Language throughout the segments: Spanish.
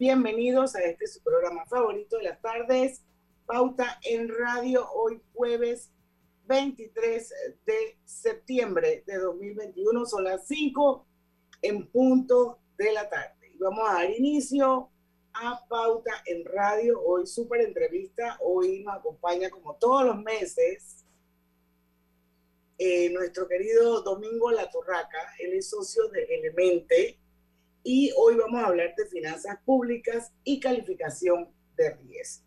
Bienvenidos a este su programa favorito de las tardes, Pauta en Radio, hoy jueves 23 de septiembre de 2021, son las 5 en punto de la tarde. Y vamos a dar inicio a Pauta en Radio, hoy súper entrevista, hoy nos acompaña como todos los meses eh, nuestro querido Domingo La Torraca, él es socio de Elemente, y hoy vamos a hablar de finanzas públicas y calificación de riesgo.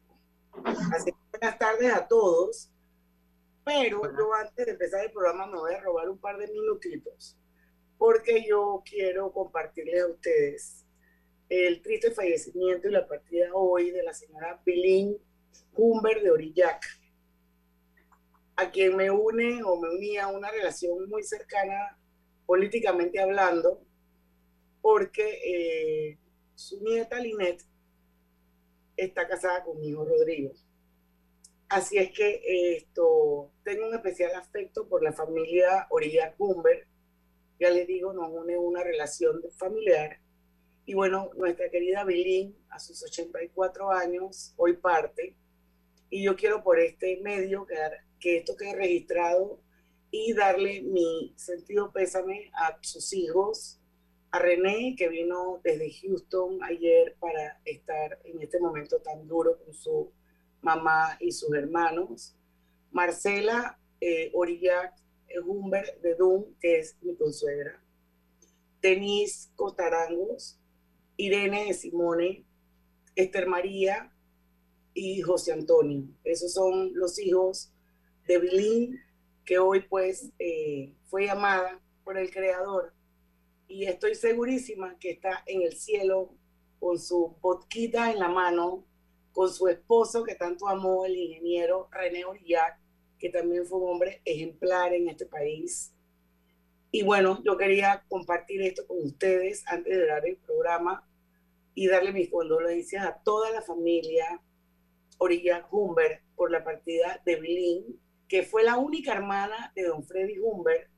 Así que buenas tardes a todos, pero yo antes de empezar el programa me voy a robar un par de minutitos porque yo quiero compartirles a ustedes el triste fallecimiento y la partida hoy de la señora Pilín Humber de Orillac, a quien me une o me unía una relación muy cercana políticamente hablando, porque eh, su nieta Linet está casada con mi hijo Rodrigo. Así es que esto, tengo un especial afecto por la familia Orilla Cumber. Ya les digo, nos une una relación familiar. Y bueno, nuestra querida Bilín, a sus 84 años, hoy parte. Y yo quiero por este medio que esto quede registrado y darle mi sentido pésame a sus hijos, a René, que vino desde Houston ayer para estar en este momento tan duro con su mamá y sus hermanos. Marcela eh, Orillac Humber de Dum, que es mi consuegra. Denise Cotarangos, Irene de Simone, Esther María y José Antonio. Esos son los hijos de Bilín, que hoy pues eh, fue llamada por el creador y estoy segurísima que está en el cielo con su botquita en la mano, con su esposo que tanto amó, el ingeniero René Orillac, que también fue un hombre ejemplar en este país. Y bueno, yo quería compartir esto con ustedes antes de dar el programa y darle mis condolencias a toda la familia Orillac Humbert por la partida de Bilín, que fue la única hermana de don Freddy Humbert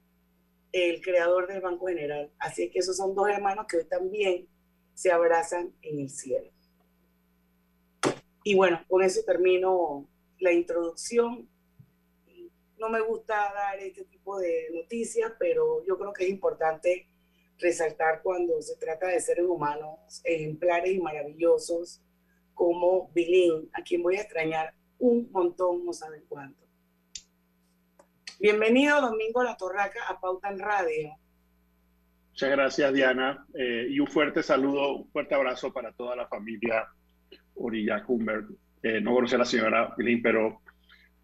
el creador del Banco General. Así que esos son dos hermanos que hoy también se abrazan en el cielo. Y bueno, con eso termino la introducción. No me gusta dar este tipo de noticias, pero yo creo que es importante resaltar cuando se trata de seres humanos ejemplares y maravillosos como Bilín, a quien voy a extrañar un montón, no saben cuánto. Bienvenido Domingo La Torraca a Pauta en Radio. Muchas gracias Diana eh, y un fuerte saludo, un fuerte abrazo para toda la familia Orilla Humbert. Eh, no conocí a la señora Pilín, pero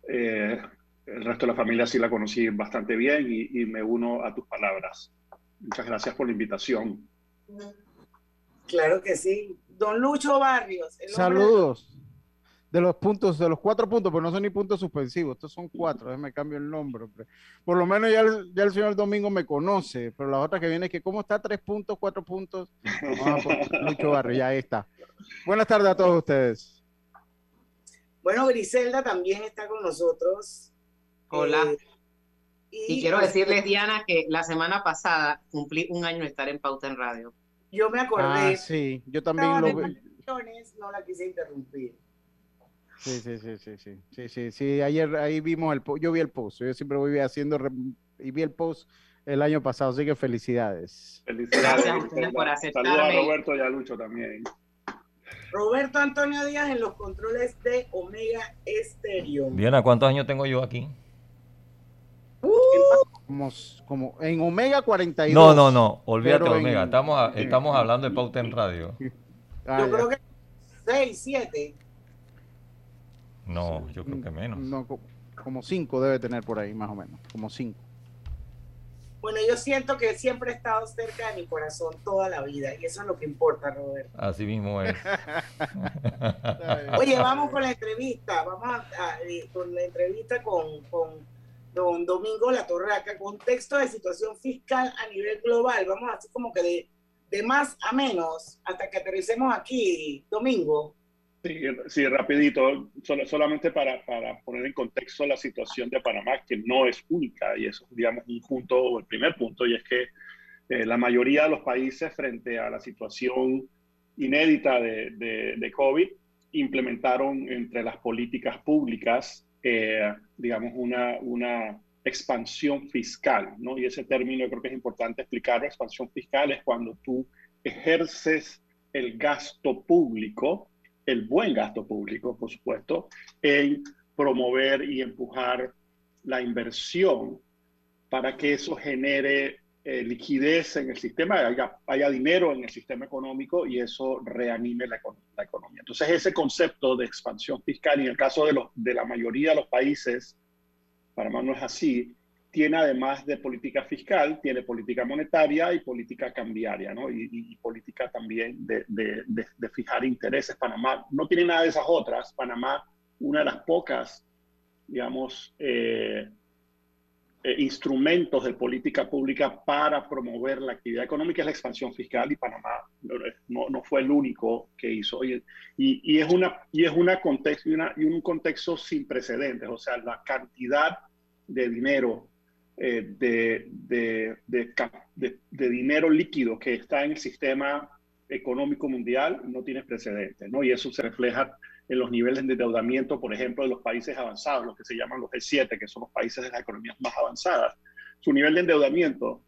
eh, el resto de la familia sí la conocí bastante bien y, y me uno a tus palabras. Muchas gracias por la invitación. Claro que sí. Don Lucho Barrios. Saludos de los puntos, de los cuatro puntos, pero no son ni puntos suspensivos, estos son cuatro, déjame cambio el nombre. Por lo menos ya el, ya el señor Domingo me conoce, pero la otra que viene es que, ¿cómo está? Tres puntos, cuatro puntos. mucho barrio, ya está. Buenas tardes a todos ustedes. Bueno, Griselda también está con nosotros. Hola. Eh, y, quiero decirles, Diana, que la semana pasada cumplí un año de estar en Pauta en Radio. Yo me acordé. Ah, sí, yo también lo vi. No la quise interrumpir. Sí, sí, sí, sí, sí, sí, sí, sí, ayer ahí vimos el yo vi el post, yo siempre voy haciendo y vi el post el año pasado, así que felicidades. Felicidades Gracias a ustedes por aceptarme. Saludos a Roberto y a Lucho también. Roberto Antonio Díaz en los controles de Omega Estéreo. Diana, ¿cuántos años tengo yo aquí? como, como, en Omega 42. No, no, no, olvídate de Omega, estamos, estamos hablando de Pauta en Radio. Ah, yo creo que 6, 7. No, yo creo que menos. No, como 5 debe tener por ahí, más o menos. Como 5. Bueno, yo siento que siempre he estado cerca de mi corazón toda la vida y eso es lo que importa, Roberto. Así mismo es. Oye, vamos con la entrevista, vamos a, eh, con la entrevista con, con don Domingo La Torraca, contexto de situación fiscal a nivel global. Vamos así como que de, de más a menos hasta que aterricemos aquí, Domingo. Sí, rapidito, solamente para, para, poner en contexto la situación de Panamá, que no es única, y eso, digamos, un punto, o el primer punto, y es que eh, la mayoría de los países frente a la situación inédita de, de, COVID implementaron entre las políticas públicas, eh, digamos, una, una expansión fiscal, ¿no? Y ese término yo creo que es importante explicarlo. Expansión fiscal es cuando tú ejerces el gasto público el buen gasto público, por supuesto, en promover y empujar la inversión para que eso genere eh, liquidez en el sistema, haya, dinero en el sistema económico y eso reanime la, la, economía. Entonces, ese concepto de expansión fiscal, y en el caso de la mayoría de los países, Panamá no es así, tiene además de política fiscal, tiene política monetaria y política cambiaria, ¿no? Y, política también de, de, de, fijar intereses. Panamá no tiene nada de esas otras. Panamá, una de las pocas, digamos, eh, eh, instrumentos de política pública para promover la actividad económica es la expansión fiscal y Panamá no, no fue el único que hizo. Y, y, es, una, y es una contexto, y, una, y un contexto sin precedentes, o sea, la cantidad de dinero eh, de, de, de, dinero líquido que está en el sistema económico mundial no tiene precedentes, ¿no? Y eso se refleja en los niveles de endeudamiento, por ejemplo, de los países avanzados, los que se llaman los G7, que son los países de las economías más avanzadas. Su nivel de endeudamiento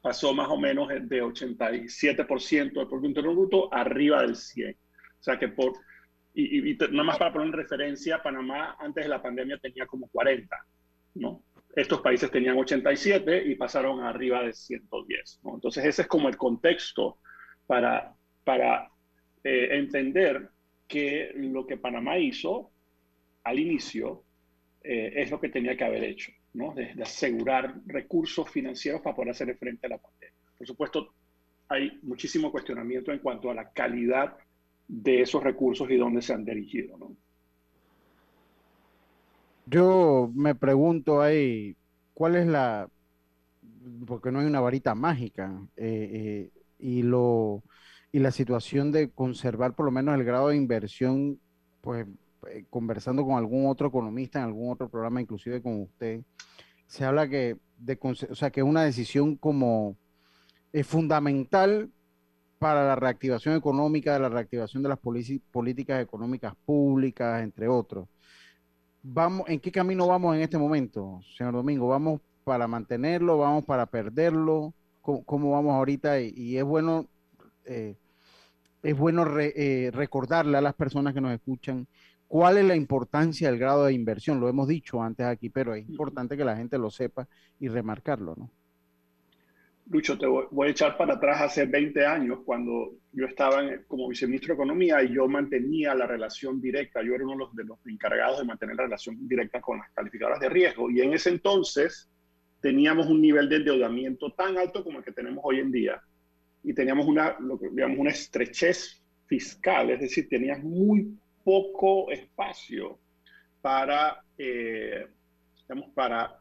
pasó más o menos de 87% del Producto Interno Bruto arriba del 100. O sea que por, y, y, nada más para poner en referencia, Panamá antes de la pandemia tenía como 40, ¿no? Estos países tenían 87 y pasaron arriba de 110. Entonces ese es como el contexto para, para eh, entender que lo que Panamá hizo al inicio eh, es lo que tenía que haber hecho, ¿no? de, asegurar recursos financieros para poder hacer frente a la pandemia. Por supuesto, hay muchísimo cuestionamiento en cuanto a la calidad de esos recursos y dónde se han dirigido. ¿no? Yo me pregunto ahí, ¿cuál es la, porque no hay una varita mágica, eh, eh, y lo y la situación de conservar por lo menos el grado de inversión, pues eh, conversando con algún otro economista en algún otro programa, inclusive con usted, se habla que de, o sea, que una decisión como fundamental para la reactivación económica, la reactivación de las políticas económicas públicas, entre otros vamos, ¿en qué camino vamos en este momento, señor Domingo? ¿Vamos para mantenerlo? ¿Vamos para perderlo? ¿Cómo, vamos ahorita? Y, es bueno, eh, es bueno eh, recordarle a las personas que nos escuchan cuál es la importancia del grado de inversión. Lo hemos dicho antes aquí, pero es importante que la gente lo sepa y remarcarlo, ¿no? Lucho, te voy, a echar para atrás hace 20 años, cuando yo estaba como viceministro de Economía y yo mantenía la relación directa, yo era uno de los, encargados de mantener la relación directa con las calificadoras de riesgo. Y en ese entonces teníamos un nivel de endeudamiento tan alto como el que tenemos hoy en día. Y teníamos una, digamos, una estrechez fiscal, es decir, tenías muy poco espacio para, eh, digamos, para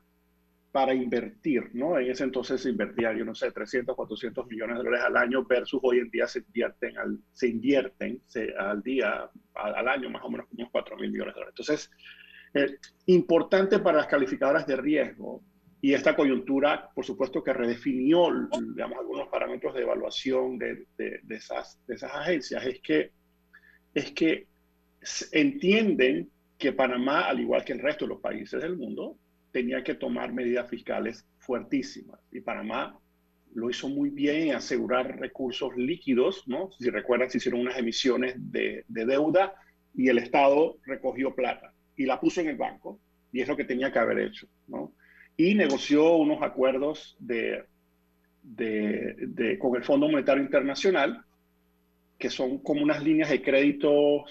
para invertir, ¿no? En ese entonces se invertía, yo no sé, 300, 400 millones de dólares al año versus hoy en día se invierten al, se invierten al día, al, año más o menos unos 4 mil millones de dólares. Entonces, eh, importante para las calificadoras de riesgo y esta coyuntura, por supuesto, que redefinió, digamos, algunos parámetros de evaluación de, de, de, esas, de esas agencias, es que, es que entienden que Panamá, al igual que el resto de los países del mundo, tenía que tomar medidas fiscales fuertísimas. Y Panamá lo hizo muy bien en asegurar recursos líquidos, ¿no? Si recuerdan, se hicieron unas emisiones de, deuda y el Estado recogió plata y la puso en el banco, y es lo que tenía que haber hecho, ¿no? Y negoció unos acuerdos de, de, con el Fondo Monetario Internacional que son como unas líneas de crédito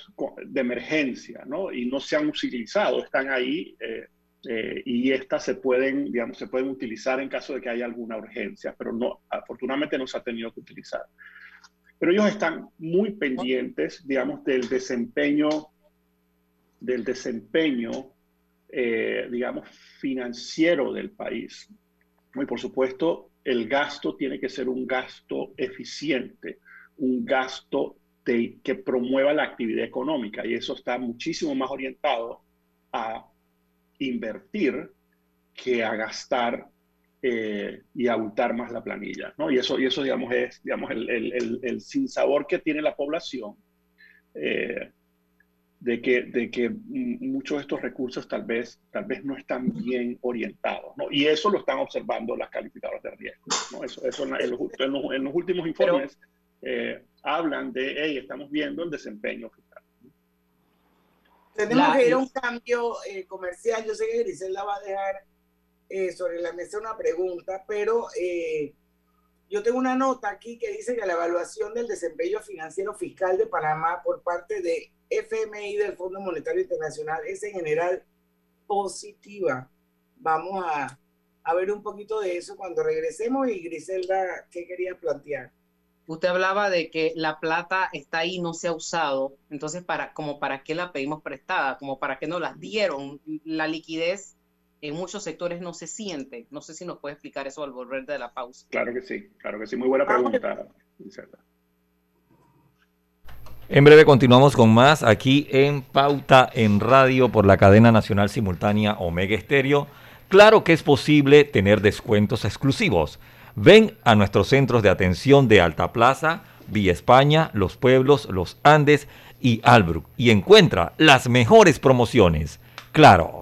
de emergencia, ¿no? Y no se han utilizado, están ahí eh, eh, y estas se pueden, digamos, se pueden utilizar en caso de que haya alguna urgencia, pero no, afortunadamente no se ha tenido que utilizar. Pero ellos están muy pendientes, digamos, del desempeño, del desempeño, eh, digamos, financiero del país. Y por supuesto, el gasto tiene que ser un gasto eficiente un gasto que promueva la actividad económica y eso está muchísimo más orientado a invertir que a gastar eh, y a abultar más la planilla. ¿no? Y, eso, y eso, digamos, es digamos, el, el, el, sinsabor que tiene la población eh, de, que, de que muchos de estos recursos tal vez, tal vez no están bien orientados. ¿no? Y eso lo están observando las calificadoras de riesgo. ¿no? Eso, eso en, los, en, los, últimos informes eh, hablan de, hey, estamos viendo el desempeño fiscal. Tenemos que ir a un cambio eh, comercial. Yo sé que Griselda va a dejar eh, sobre la mesa una pregunta, pero yo tengo una nota aquí que dice que la evaluación del desempeño financiero fiscal de Panamá por parte de FMI del Fondo Monetario Internacional es en general positiva. Vamos a, a ver un poquito de eso cuando regresemos y Griselda, ¿qué quería plantear? Usted hablaba de que la plata está ahí, no se ha usado. Entonces, para, como para qué la pedimos prestada, como para qué no la dieron. La liquidez en muchos sectores no se siente. No sé si nos puede explicar eso al volver de la pausa. Claro que sí, claro que sí. Muy buena pregunta, En breve continuamos con más aquí en Pauta en Radio por la cadena nacional simultánea Omega Estéreo. Claro que es posible tener descuentos exclusivos. Ven a nuestros centros de atención de Alta Plaza, Villa España, Los Pueblos, Los Andes y Albrook y encuentra las mejores promociones. Claro.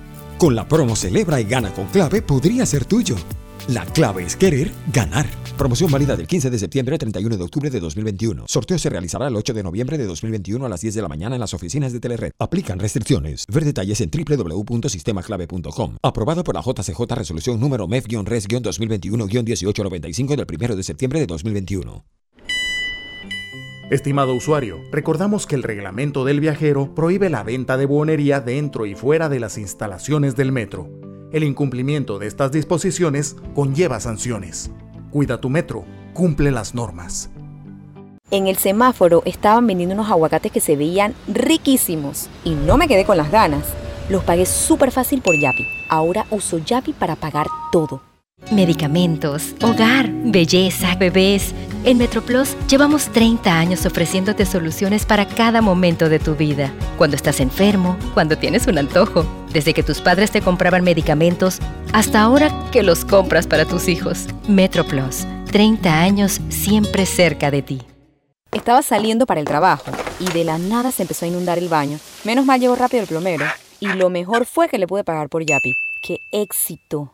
Con la promo Celebra y Gana con Clave podría ser tuyo. La clave es querer ganar. Promoción válida del 15 de septiembre al 31 de octubre de 2021. Sorteo se realizará el 8 de noviembre de 2021 a las 10 de la mañana en las oficinas de Telered. Aplican restricciones. Ver detalles en www.sistemaclave.com. Aprobado por la JCJ Resolución número MEF-RES-2021-1895 del 1 de septiembre de 2021. Estimado usuario, recordamos que el reglamento del viajero prohíbe la venta de buonería dentro y fuera de las instalaciones del metro. El incumplimiento de estas disposiciones conlleva sanciones. Cuida tu metro, cumple las normas. En el semáforo estaban vendiendo unos aguacates que se veían riquísimos y no me quedé con las ganas. Los pagué súper fácil por Yapi. Ahora uso Yapi para pagar todo Medicamentos, hogar, belleza, bebés. En MetroPlus llevamos 30 años ofreciéndote soluciones para cada momento de tu vida. Cuando estás enfermo, cuando tienes un antojo, desde que tus padres te compraban medicamentos hasta ahora que los compras para tus hijos. MetroPlus, 30 años siempre cerca de ti. Estaba saliendo para el trabajo y de la nada se empezó a inundar el baño. Menos mal llegó rápido el plomero y lo mejor fue que le pude pagar por Yapi. ¡Qué éxito!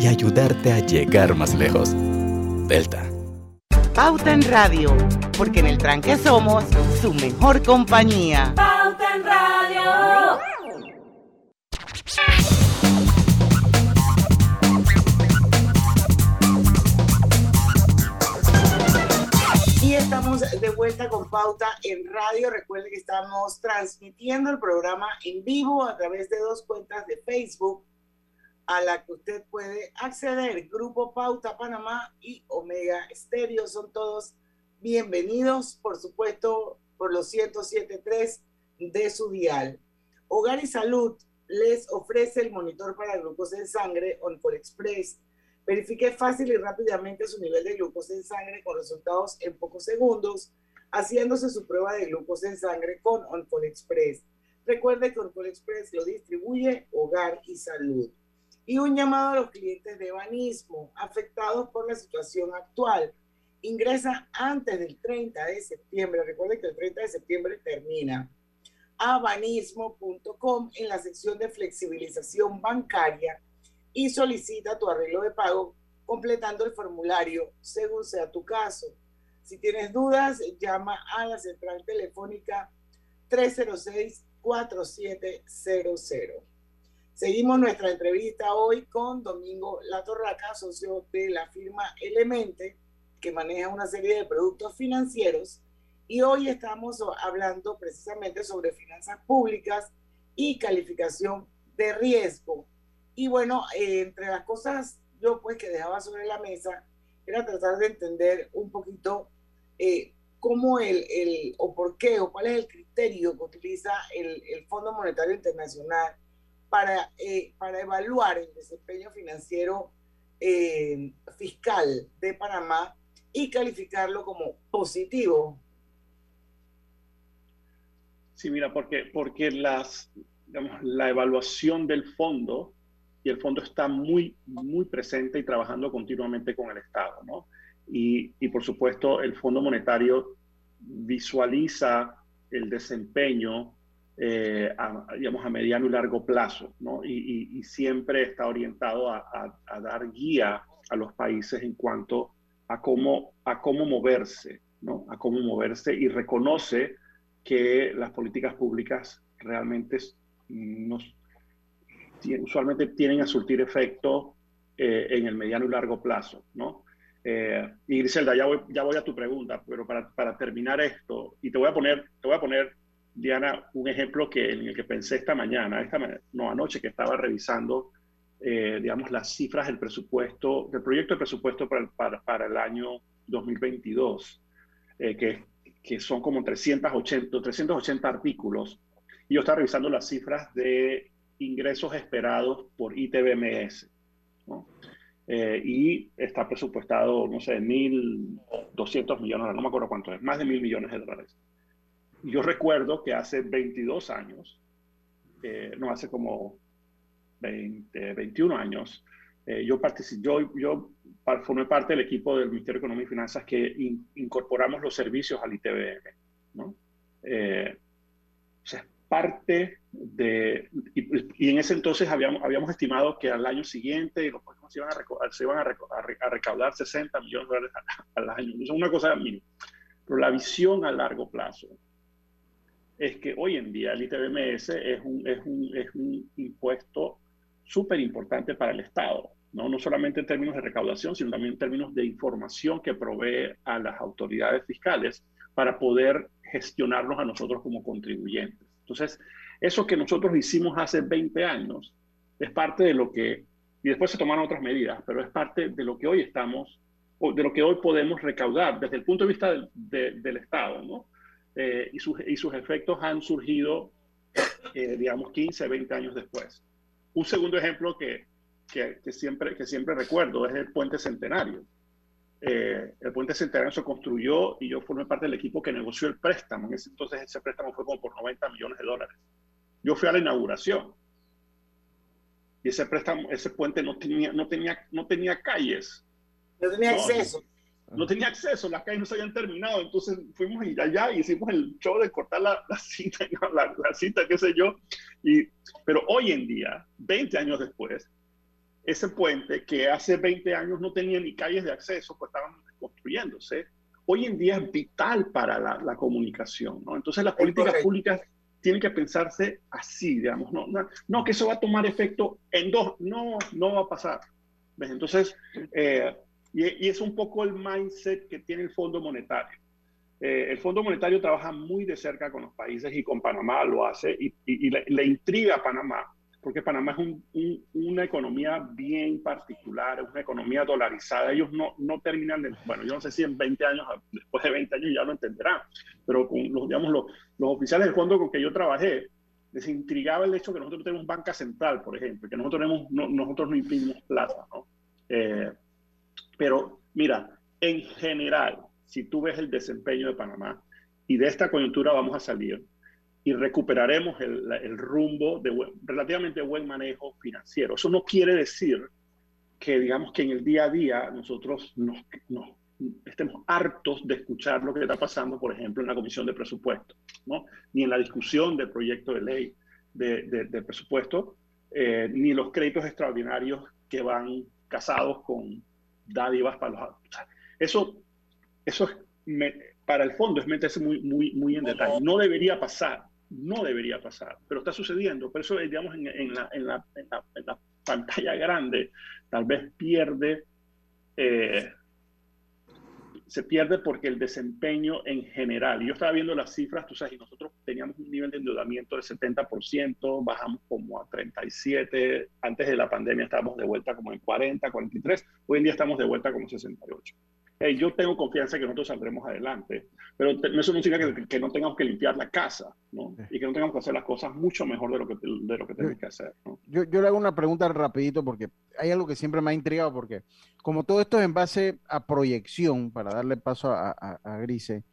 y ayudarte a llegar más lejos. Delta Pauta en Radio, porque en el tranque somos su mejor compañía. Pauta en Radio. Y estamos de vuelta con Pauta en Radio. Recuerden que estamos transmitiendo el programa en vivo a través de dos cuentas de Facebook a la que usted puede acceder. Grupo Pauta Panamá y Omega Estéreo son todos bienvenidos, por supuesto, por los 107.3 de su dial. Hogar y Salud les ofrece el monitor para glucosa en sangre Oncol Express. Verifique fácil y rápidamente su nivel de glucosa en sangre con resultados en pocos segundos, haciéndose su prueba de glucosa en sangre con Oncol Express. Recuerde que Oncol Express lo distribuye Hogar y Salud y un llamado a los clientes de Banismo afectados por la situación actual. Ingresa antes del 30 de septiembre, recuerde que el 30 de septiembre termina, a banismo.com en la sección de flexibilización bancaria y solicita tu arreglo de pago completando el formulario según sea tu caso. Si tienes dudas, llama a la central telefónica 306 4700. Seguimos nuestra entrevista hoy con Domingo Latorraca, socio de la firma Elemente, que maneja una serie de productos financieros. Y hoy estamos hablando precisamente sobre finanzas públicas y calificación de riesgo. Y bueno, eh, entre las cosas yo pues que dejaba sobre la mesa era tratar de entender un poquito eh, cómo el, el, o por qué, o cuál es el criterio que utiliza el, el Fondo Monetario Internacional para, eh, para evaluar el desempeño financiero eh, fiscal de Panamá y calificarlo como positivo. Sí, mira, porque, porque las, la evaluación del fondo, y el fondo está muy, muy presente y trabajando continuamente con el Estado, ¿no? Y, y por supuesto, el Fondo Monetario visualiza el desempeño eh, a, digamos, a mediano y largo plazo, ¿no? y, siempre está orientado a, dar guía a los países en cuanto a cómo, a cómo moverse, ¿no? a cómo moverse y reconoce que las políticas públicas realmente nos, usualmente tienen a surtir efecto eh, en el mediano y largo plazo, ¿no? Eh, y Griselda, ya voy, ya voy a tu pregunta, pero para, para terminar esto, y te voy a poner, te voy a poner Diana, un ejemplo que, en el que pensé esta mañana, esta no anoche que estaba revisando, eh, digamos, las cifras del presupuesto, del proyecto de presupuesto para para, para el año 2022, eh, que, que son como 380, 380 artículos. Y yo estaba revisando las cifras de ingresos esperados por ITBMS. ¿no? Eh, y está presupuestado, no sé, 1.200 millones, no me acuerdo cuánto es, más de mil millones de dólares yo recuerdo que hace 22 años, eh, no hace como 20, 21 años, eh, yo, yo, yo formé parte del equipo del Ministerio de Economía y Finanzas que incorporamos los servicios al ITBM. ¿no? Eh, o sea, parte de... Y, en ese entonces habíamos, habíamos estimado que al año siguiente los próximos se iban a, se iban a, recaudar 60 millones de dólares al, año. Eso es una cosa mínima. Pero la visión a largo plazo es que hoy en día el ITBMS es un, es un, es un impuesto súper importante para el Estado. ¿no? no solamente en términos de recaudación, sino también en términos de información que provee a las autoridades fiscales para poder gestionarlos a nosotros como contribuyentes. Entonces, eso que nosotros hicimos hace 20 años es parte de lo que, y después se tomaron otras medidas, pero es parte de lo que hoy estamos, o de lo que hoy podemos recaudar desde el punto de vista del, del Estado, ¿no? Eh, y, sus, y sus efectos han surgido, eh, digamos, 15, 20 años después. Un segundo ejemplo que, que, que, siempre, que siempre recuerdo es el puente centenario. Eh, el puente centenario se construyó y yo formé parte del equipo que negoció el préstamo. En ese entonces ese préstamo fue como por 90 millones de dólares. Yo fui a la inauguración y ese préstamo, ese puente no tenía, no tenía, no tenía calles. No tenía acceso. No, tenía acceso, las calles no se habían terminado, entonces fuimos allá y hicimos el show de cortar la, la cinta, la, la, cinta, qué sé yo. Y, pero hoy en día, 20 años después, ese puente que hace 20 años no tenía ni calles de acceso, pues estaban construyéndose, hoy en día es vital para la, la comunicación, ¿no? Entonces las políticas públicas tienen que pensarse así, digamos, no, no, no, que eso va a tomar efecto en dos, no, no va a pasar. ¿Ves? Entonces, eh, y, y, es un poco el mindset que tiene el Fondo Monetario. Eh, el Fondo Monetario trabaja muy de cerca con los países y con Panamá lo hace y, y, y le, le, intriga a Panamá porque Panamá es un, un, una economía bien particular, es una economía dolarizada. Ellos no, no terminan de, bueno, yo no sé si en 20 años, después de 20 años ya lo entenderán, pero con los, digamos, los, los oficiales del fondo con que yo trabajé, les intrigaba el hecho que nosotros tenemos banca central, por ejemplo, que nosotros, tenemos, no, nosotros no imprimimos plata, ¿no? Eh, pero mira, en general, si tú ves el desempeño de Panamá y de esta coyuntura vamos a salir, y recuperaremos el, el rumbo de buen, relativamente buen manejo financiero. Eso no quiere decir que, digamos, que en el día a día nosotros nos, nos, estemos hartos de escuchar lo que está pasando, por ejemplo, en la Comisión de Presupuesto, ¿no? ni en la discusión del proyecto de ley de, de, de presupuesto, eh, ni los créditos extraordinarios que van casados con dádivas para los... O sea, eso, eso es, me, para el fondo es meterse muy, muy, muy en detalle. No debería pasar, no debería pasar, pero está sucediendo. Por eso, digamos, en, en, la, en, la, en la, la, pantalla grande, tal vez pierde, eh, se pierde porque el desempeño en general, yo estaba viendo las cifras, tú sabes, y nosotros teníamos un nivel de endeudamiento del 70%, bajamos como a 37, antes de la pandemia estábamos de vuelta como en 40, 43, hoy en día estamos de vuelta como 68 hey, yo tengo confianza que nosotros saldremos adelante, pero eso no significa que, que, no tengamos que limpiar la casa, ¿no? Y que no tengamos que hacer las cosas mucho mejor de lo que, de lo que tenemos que hacer, ¿no? Yo, yo le hago una pregunta rapidito porque hay algo que siempre me ha intrigado porque como todo esto es en base a proyección, para darle paso a, a, a Grise,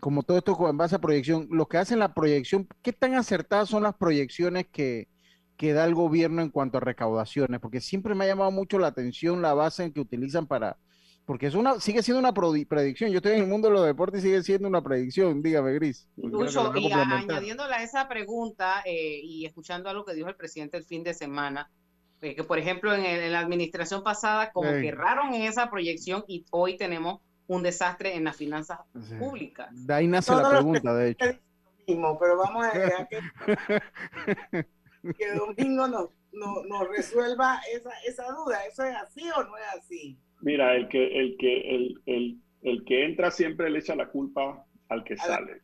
como todo esto en base a proyección, los que hacen la proyección, ¿qué tan acertadas son las proyecciones que, que da el gobierno en cuanto a recaudaciones? Porque siempre me ha llamado mucho la atención la base en que utilizan para porque es una, sigue siendo una predicción. Yo estoy en el mundo de los deportes y sigue siendo una predicción. Dígame, Gris. Lucho, y añadiéndole a esa pregunta eh, y escuchando a lo que dijo el presidente el fin de semana, eh, que por ejemplo en, el, en, la administración pasada como sí. que erraron en esa proyección y hoy tenemos un desastre en las finanzas sí. públicas. De ahí nace Todo la pregunta, de hecho. Mismo, pero vamos a dejar que, que Domingo nos, nos, nos resuelva esa, esa duda. ¿Eso es así o no es así? Mira, el que, el que, el, el, el que entra siempre le echa la culpa al que sale.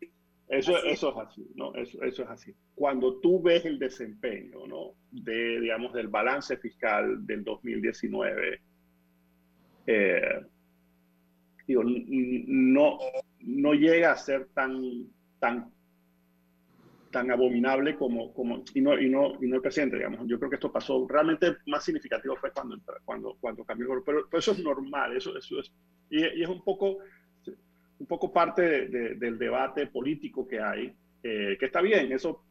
Eso, eso es así, ¿no? Eso, eso es así. Cuando tú ves el desempeño, ¿no? De, digamos, del balance fiscal del 2019, eh, digo, no, no llega a ser tan, tan tan abominable como, como y, no, y, no, y no el presidente, digamos. Yo creo que esto pasó, realmente más significativo fue cuando, cuando, cuando cambió el gobierno, pero, pero, eso es normal, eso, eso es, y, y, es un poco, un poco parte de, de, del debate político que hay, eh, que está bien, eso,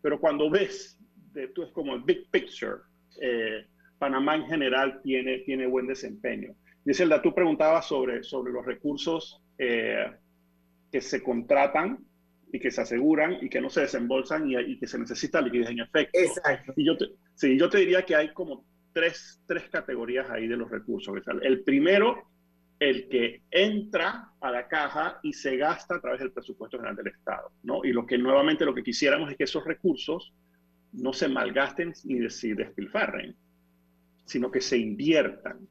pero cuando ves, de, tú es como el big picture, eh, Panamá en general tiene, tiene buen desempeño. Giselda, tú preguntabas sobre, sobre los recursos eh, que se contratan y que se aseguran y que no se desembolsan y, y que se necesita liquidez en efecto. Exacto. Y yo te, sí, yo te diría que hay como tres, tres categorías ahí de los recursos. El primero, el que entra a la caja y se gasta a través del presupuesto general del Estado, ¿no? Y lo que nuevamente lo que quisiéramos es que esos recursos no se malgasten ni se despilfarren. sino que se inviertan.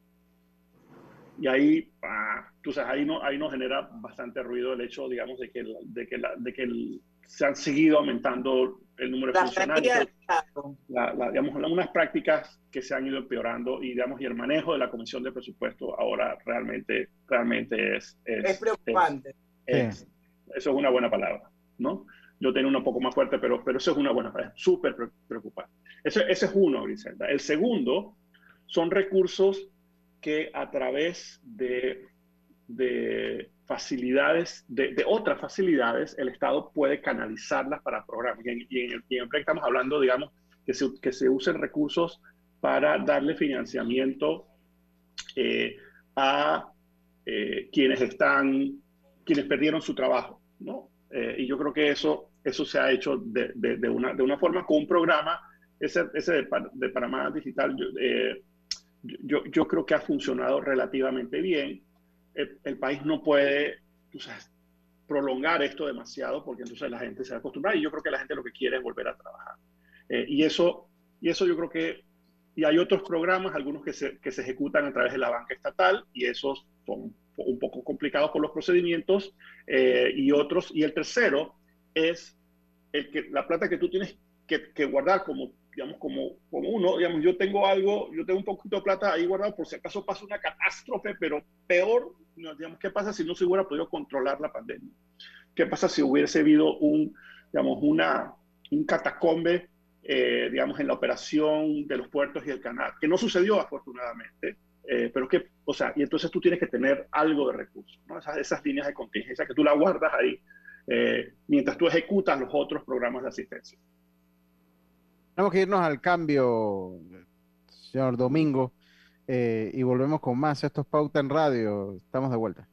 Y ahí, ah, tú sabes, ahí, no, ahí nos genera bastante ruido el hecho, digamos, de que, de que, la, de que se han seguido aumentando el número de funcionarios. digamos, unas prácticas que se han ido empeorando y, digamos, y el manejo de la Comisión de Presupuesto ahora realmente, realmente es... Es, preocupante. eso es una buena palabra, ¿no? Yo tengo una poco más fuerte, pero, pero eso es una buena palabra, súper preocupante. Ese, ese es uno, Griselda. El segundo son recursos que a través de, de facilidades, de, otras facilidades, el Estado puede canalizarlas para programas. Y en, el, estamos hablando, digamos, que se, que se usen recursos para darle financiamiento eh, a eh, quienes están, quienes perdieron su trabajo, ¿no? Eh, y yo creo que eso, eso se ha hecho de, de, una, de una forma con un programa, ese, ese de, Panamá Digital, yo, yo, creo que ha funcionado relativamente bien. El, país no puede prolongar esto demasiado porque entonces la gente se va a acostumbrar y yo creo que la gente lo que quiere es volver a trabajar. Eh, y, eso, y eso yo creo que, y hay otros programas, algunos que se, que se ejecutan a través de la banca estatal y esos son un poco complicados por los procedimientos eh, y otros, y el tercero es el que, la plata que tú tienes que, que guardar como digamos, como, como uno, digamos, yo tengo algo, yo tengo un poquito de plata ahí guardado por si acaso pasa una catástrofe, pero peor, digamos, ¿qué pasa si no se hubiera podido controlar la pandemia? ¿Qué pasa si hubiese habido un, digamos, una, un catacombe, eh, digamos, en la operación de los puertos y el canal? Que no sucedió afortunadamente, eh, pero que, o sea, y entonces tú tienes que tener algo de recursos, ¿no? Esas, esas líneas de contingencia que tú la guardas ahí eh, mientras tú ejecutas los otros programas de asistencia. Tenemos que irnos al cambio, señor Domingo, eh, y volvemos con más. Esto es Pauta en Radio. Estamos de vuelta.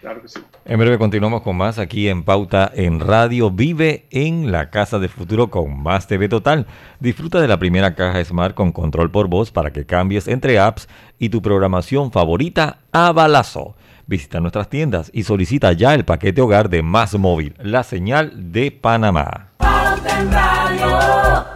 Claro que sí. En breve continuamos con más aquí en Pauta en Radio. Vive en la casa del futuro con más TV Total. Disfruta de la primera caja Smart con control por voz para que cambies entre apps y tu programación favorita a balazo. Visita nuestras tiendas y solicita ya el paquete hogar de Más Móvil, la señal de Panamá. Pauta en Radio.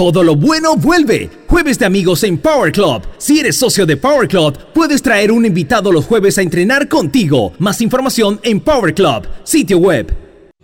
todo lo bueno vuelve. Jueves de amigos en Power Club. Si eres socio de Power Club, puedes traer un invitado los jueves a entrenar contigo. Más información en Power Club, sitio web.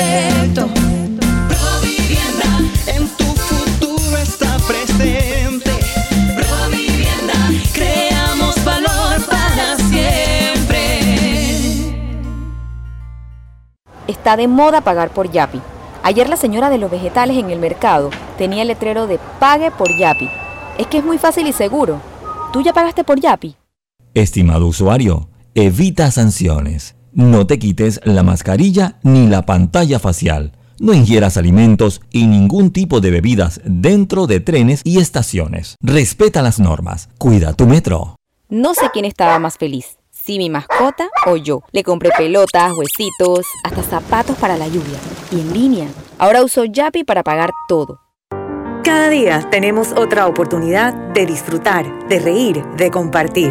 arquitecto. Provivienda, en tu futuro está presente. Está de moda pagar por Yapi. Ayer la señora de los vegetales en el mercado tenía el letrero de Pague por Yapi. Es que es muy fácil y seguro. ¿Tú ya pagaste por Yapi? Estimado usuario, evita sanciones. No te quites la mascarilla ni la pantalla facial. No ingieras alimentos y ningún tipo de bebidas dentro de trenes y estaciones. Respeta las normas. Cuida tu metro. No sé quién estaba más feliz si mi mascota o yo. Le compré pelotas, huesitos, hasta zapatos para la lluvia. Y en línea. Ahora uso Yapi para pagar todo. Cada día tenemos otra oportunidad de disfrutar, de reír, de compartir.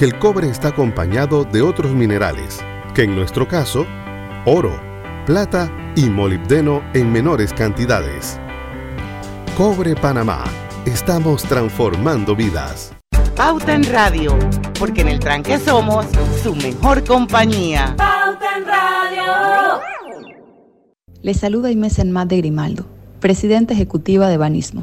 que el cobre está acompañado de otros minerales, que en nuestro caso, oro, plata y molibdeno en menores cantidades. Cobre Panamá. Estamos transformando vidas. Pauta en Radio, porque en el tranque somos su mejor compañía. Pauta en Radio. Les saluda Inés Enmat de Grimaldo, presidenta ejecutiva de Banismo.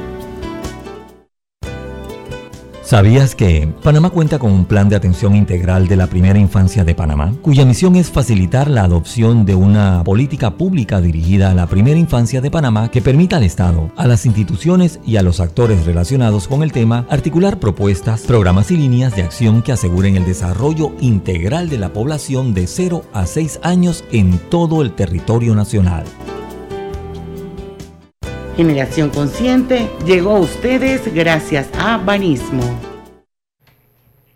¿Sabías que Panamá cuenta con un plan de atención integral de la primera infancia de Panamá, cuya misión es facilitar la adopción de una política pública dirigida a la primera infancia de Panamá que permita al Estado, a las instituciones y a los actores relacionados con el tema articular propuestas, programas y líneas de acción que aseguren el desarrollo integral de la población de 0 a 6 años en todo el territorio nacional? Generación Consciente llegó a ustedes gracias a Banismo.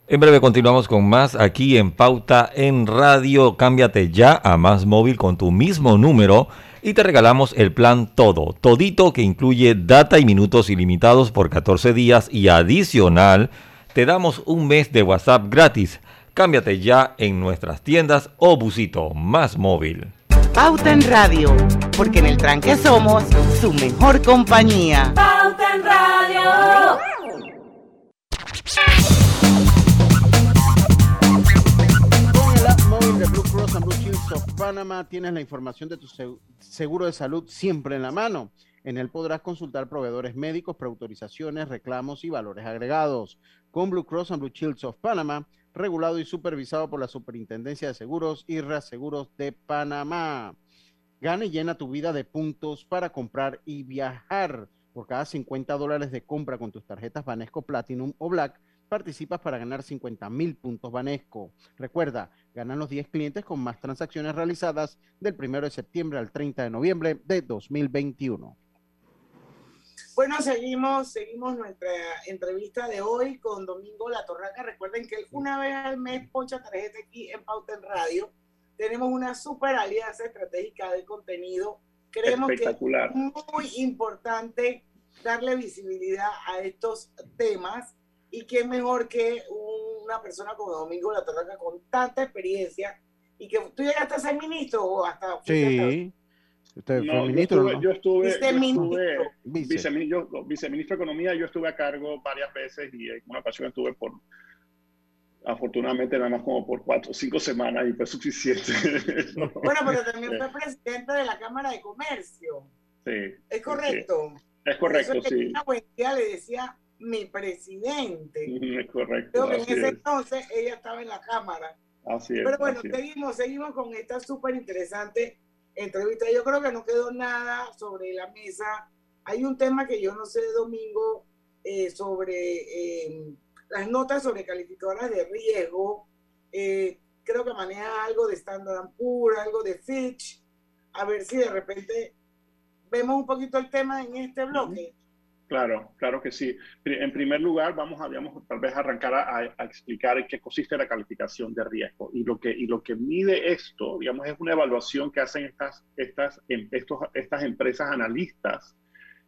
En breve continuamos con más aquí en Pauta en Radio. Cámbiate ya a Más Móvil con tu mismo número y te regalamos el plan Todo, todito que incluye data y minutos ilimitados por 14 días y adicional te damos un mes de WhatsApp gratis. Cámbiate ya en nuestras tiendas o busito Más Móvil. Pauta en Radio, porque en el tranque somos su mejor compañía. Pauta en Radio. Con el app móvil de Blue Cross and Blue Shields of Panama tienes la información de tu seguro de salud siempre en la mano. En él podrás consultar proveedores médicos, preautorizaciones, reclamos y valores agregados. Con Blue Cross and Blue Shields of Panama regulado y supervisado por la Superintendencia de Seguros y Reaseguros de Panamá. Gana y llena tu vida de puntos para comprar y viajar. Por cada 50 dólares de compra con tus tarjetas Banesco Platinum o Black, participas para ganar 50 mil puntos Banesco. Recuerda, ganan los 10 clientes con más transacciones realizadas del 1 de septiembre al 30 de noviembre de 2021. Bueno, seguimos, seguimos nuestra entrevista de hoy con Domingo La Torraca. Recuerden que una vez al mes poncha tarjeta aquí en Pauta en Radio. Tenemos una super alianza estratégica de contenido. Creemos que es muy importante darle visibilidad a estos temas y qué mejor que una persona como Domingo La Torraca con tanta experiencia y que tú llegaste a ser ministro o hasta... Sí. Usted no, fue ministro, yo estuve, ¿no? yo estuve, yo estuve viceministro. viceministro de Economía, yo estuve a cargo varias veces y en una ocasión estuve por, afortunadamente nada más como por cuatro o cinco semanas y fue suficiente. Bueno, pero también fue presidente de la Cámara de Comercio. Sí. ¿Es correcto? Sí. Es correcto, Eso sí. Una buen día le decía mi presidente. Es correcto. Creo que en ese es. entonces ella estaba en la Cámara. Así es. Pero bueno, seguimos, seguimos con esta súper interesante entrevista. Yo creo que no quedó nada sobre la mesa. Hay un tema que yo no sé, Domingo, eh, sobre eh, las notas sobre calificadoras de riesgo. Eh, creo que maneja algo de Standard Poor's, algo de Fitch. A ver si de repente vemos un poquito el tema en este bloque. Claro, claro que sí. En primer lugar, vamos a, digamos, tal vez arrancar a, explicar en qué consiste la calificación de riesgo. Y lo que, y lo que mide esto, digamos, es una evaluación que hacen estas, estas, em- estos, estas empresas analistas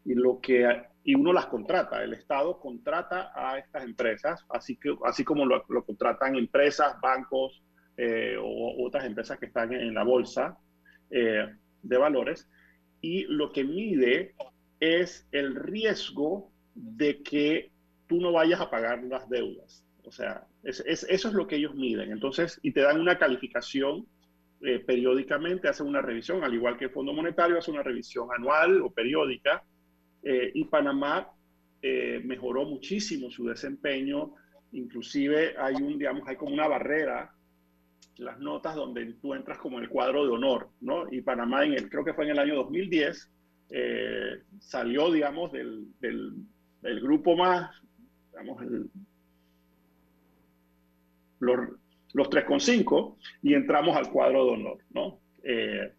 y, lo que, y uno las contrata. El Estado contrata a estas empresas, así, que, así como lo, lo contratan empresas, bancos eh, o otras empresas que están en la bolsa eh, de valores. Y lo que mide es el riesgo de que tú no vayas a pagar las deudas. O sea, es, es- eso es lo que ellos miden. Entonces, y te dan una calificación eh, periódicamente hace una revisión, al igual que el Fondo Monetario hace una revisión anual o periódica, eh, y Panamá eh, mejoró muchísimo su desempeño, inclusive hay un, digamos, hay como una barrera, las notas donde tú entras como el cuadro de honor, ¿no? Y Panamá, en el, creo que fue en el año 2010, salió, digamos, del, del, del, grupo más, digamos, el, los, los 3,5 y entramos al cuadro de honor, ¿no? Eh,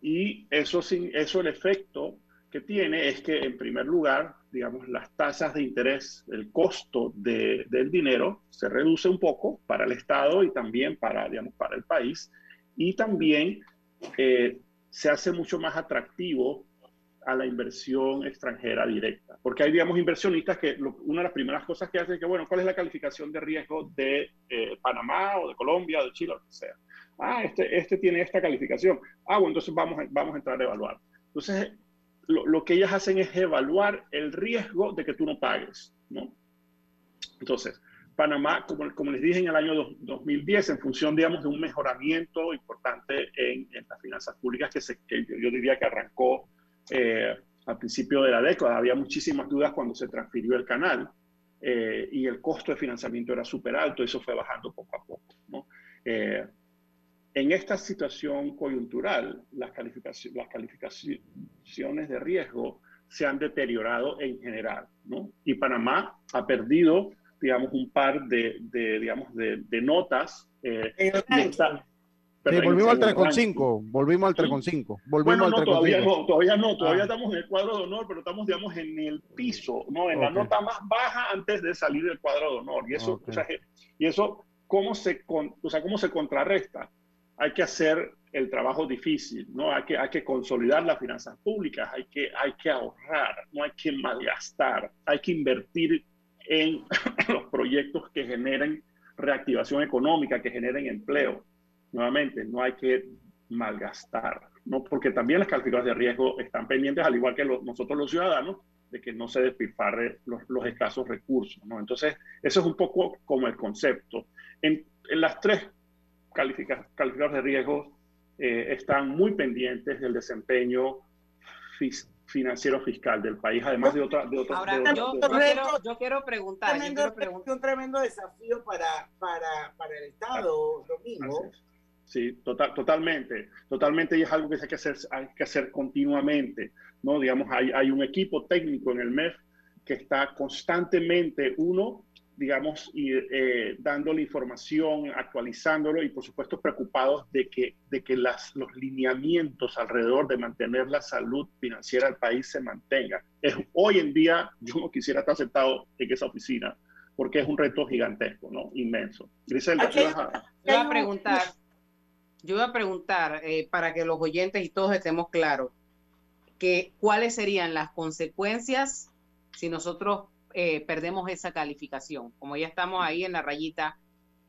y eso, eso el efecto que tiene es que, en primer lugar, digamos, las tasas de interés, el costo de, del dinero se reduce un poco para el Estado y también para, digamos, para el país. Y también eh, se hace mucho más atractivo a la inversión extranjera directa. Porque hay, digamos, inversionistas que una de las primeras cosas que hacen es que, bueno, ¿cuál es la calificación de riesgo de eh, Panamá o de Colombia o de Chile o lo que sea? Ah, este, este tiene esta calificación. Ah, bueno, entonces vamos, vamos a entrar a evaluar. Entonces, lo, lo, que ellas hacen es evaluar el riesgo de que tú no pagues, ¿no? Entonces, Panamá, como, como les dije en el año 2010, en función, digamos, de un mejoramiento importante en, en las finanzas públicas que, se, que yo, yo diría que arrancó eh, al principio de la década. Había muchísimas dudas cuando se transfirió el canal eh, y el costo de financiamiento era súper alto, eso fue bajando poco a poco. ¿no? Eh, en esta situación coyuntural, las, calificaciones, las calificaciones de riesgo se han deteriorado en general, ¿no? Y Panamá ha perdido, digamos, un par de, de digamos, de, de notas. Eh, Sí, volvimos al 3,5, volvimos al 3,5. Volvimos bueno, al no, todavía no, todavía no, todavía ah. estamos en el cuadro de honor, pero estamos, digamos, en el piso, ¿no? En okay. la nota más baja antes de salir del cuadro de honor. Y eso, okay. o sea, y eso ¿cómo, se con, o sea, ¿cómo se contrarresta? Hay que hacer el trabajo difícil, ¿no? Hay que, hay que consolidar las finanzas públicas, hay que, hay que ahorrar, no hay que malgastar, hay que invertir en los proyectos que generen reactivación económica, que generen empleo nuevamente, no hay que malgastar, ¿no? porque también las calificadoras de riesgo están pendientes, al igual que los, nosotros los ciudadanos, de que no se despilfarre los, los escasos recursos. ¿no? Entonces, eso es un poco como el concepto. En, en las tres califica, calificadores de riesgo eh, están muy pendientes del desempeño financiero fiscal del país, además de otra... De otra, Ahora, de otra, yo, de yo, quiero, yo quiero preguntar. Tremendo, yo quiero preguntar. un tremendo desafío para, para, para el Estado, Domingo. Sí, total, totalmente, totalmente, y es algo que hay que hacer, hay que hacer continuamente, ¿no? Digamos, hay, hay un equipo técnico en el MEF que está constantemente, uno, digamos, y, eh, dándole información, actualizándolo y, por supuesto, preocupados de que, de que las, los lineamientos alrededor de mantener la salud financiera del país se mantengan. Es, hoy en día, yo no quisiera estar sentado en esa oficina, porque es un reto gigantesco, ¿no? Inmenso. Griselda, Yo voy a preguntar, yo voy a preguntar eh, para que los oyentes y todos estemos claros, que cuáles serían las consecuencias si nosotros eh, perdemos esa calificación, como ya estamos ahí en la rayita,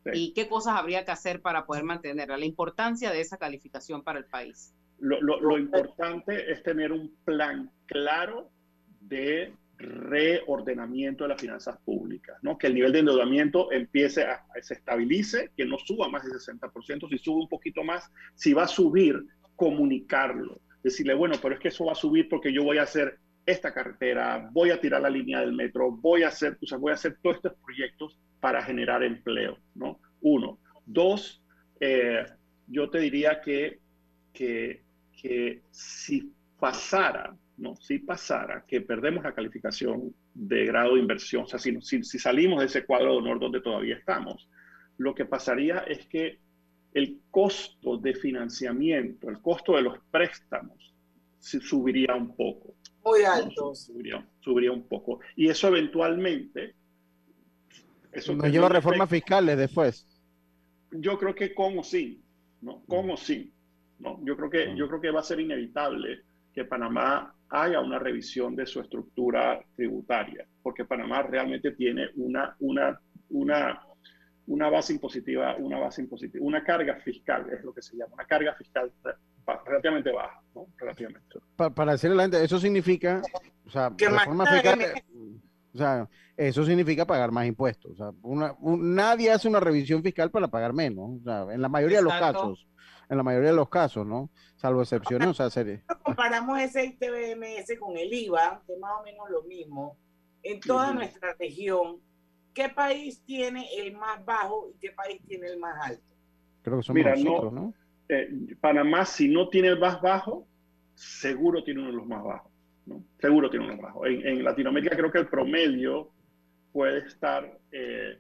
sí. y qué cosas habría que hacer para poder mantenerla, la importancia de esa calificación para el país. Lo, lo, lo importante es tener un plan claro de reordenamiento de las finanzas públicas, ¿no? que el nivel de endeudamiento empiece a, se estabilice, que no suba más del 60%, si sube un poquito más, si va a subir, comunicarlo, decirle, bueno, pero es que eso va a subir porque yo voy a hacer esta carretera, voy a tirar la línea del metro, voy a hacer, o sea, voy a hacer todos estos proyectos para generar empleo, ¿no? Uno. Dos, eh, yo te diría que, que si pasara ¿no? Si pasara que perdemos la calificación de grado de inversión, o sea, si, si, si, salimos de ese cuadro de honor donde todavía estamos, lo que pasaría es que el costo de financiamiento, el costo de los préstamos, subiría un poco. Muy alto. Subiría, subiría un poco. Y eso eventualmente... Eso Nos lleva a reformas fiscales después. Yo creo que con o sin, ¿no? Con o sin, ¿no? Yo creo que, yo creo que va a ser inevitable que Panamá haga una revisión de su estructura tributaria, porque Panamá realmente tiene una, una, una, una base impositiva, una base impositiva, una carga fiscal, es lo que se llama, una carga fiscal relativamente baja, ¿no? Relativamente. Para, para decirle a la gente, eso significa, o sea, que reforma fiscal, o sea, eso significa pagar más impuestos. O sea, una, un, nadie hace una revisión fiscal para pagar menos, o sea, en la mayoría Exacto. de los casos. En la mayoría de los casos, ¿no? Salvo excepciones, o sea, serie. Comparamos ese ITBMS con el IVA, que es más o menos lo mismo, en toda nuestra región, ¿qué país tiene el más bajo y qué país tiene el más alto? Creo que somos nosotros, ¿no? Eh, Panamá, si no tiene el más bajo, seguro tiene uno de los más bajos. ¿no? Seguro tiene uno de los más bajos. En, Latinoamérica creo que el promedio puede estar eh,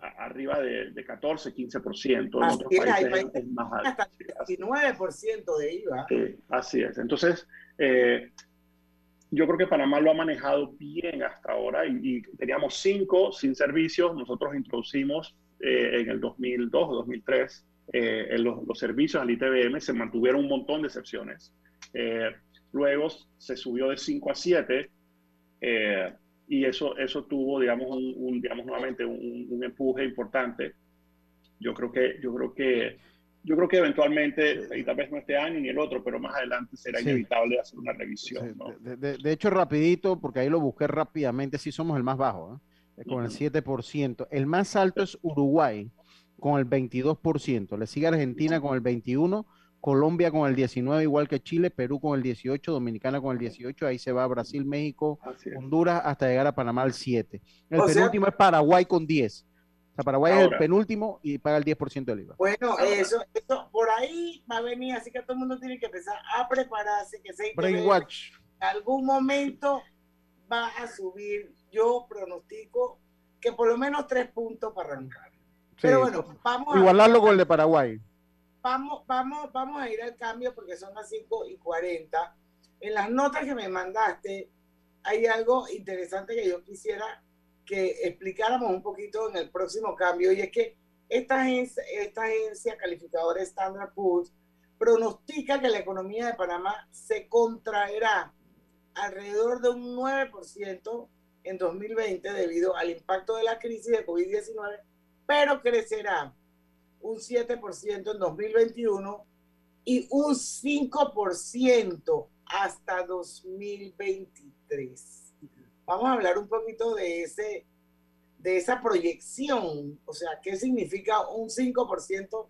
arriba de, de, 14, 15%. En otros países es, más alto. Hasta 19% de IVA. Sí, así es. Entonces, eh, yo creo que Panamá lo ha manejado bien hasta ahora y, teníamos cinco sin servicios. Nosotros introducimos en el 2002 o 2003 eh, los, los, servicios al ITBM se mantuvieron un montón de excepciones. Eh, luego se subió de 5 a 7 eh, y eso, eso tuvo, digamos, un, digamos nuevamente un, empuje importante. Yo creo que, yo creo que, yo creo que eventualmente, y tal vez no este año ni el otro, pero más adelante será inevitable hacer una revisión. De, de, hecho, rapidito, porque ahí lo busqué rápidamente, sí somos el más bajo, con el 7%. El más alto es Uruguay, con el 22%, le sigue Argentina con el 21%, Colombia con el 19%, igual que Chile, Perú con el 18%, Dominicana con el 18%, ahí se va Brasil, México, Honduras, hasta llegar a Panamá al 7%. El penúltimo es Paraguay con 10%. O sea, Paraguay es el penúltimo y paga el 10% del IVA. Bueno, eso, eso, por ahí va a venir, así que todo el mundo tiene que empezar a prepararse, que se Brainwatch. En algún momento va a subir, yo pronostico que por lo menos tres puntos para arrancar. Pero bueno, vamos Igualarlo con el de Paraguay. Vamos, vamos, vamos a ir al cambio porque son las 5 y 40. En las notas que me mandaste, hay algo interesante que yo quisiera que explicáramos un poquito en el próximo cambio, y es que esta agencia, esta agencia calificadora Standard Poor's pronostica que la economía de Panamá se contraerá alrededor de un 9% en 2020 debido al impacto de la crisis de COVID-19 pero crecerá un 7% en 2021 y un 5% hasta 2023. Vamos a hablar un poquito de ese de esa proyección, o sea, qué significa un 5%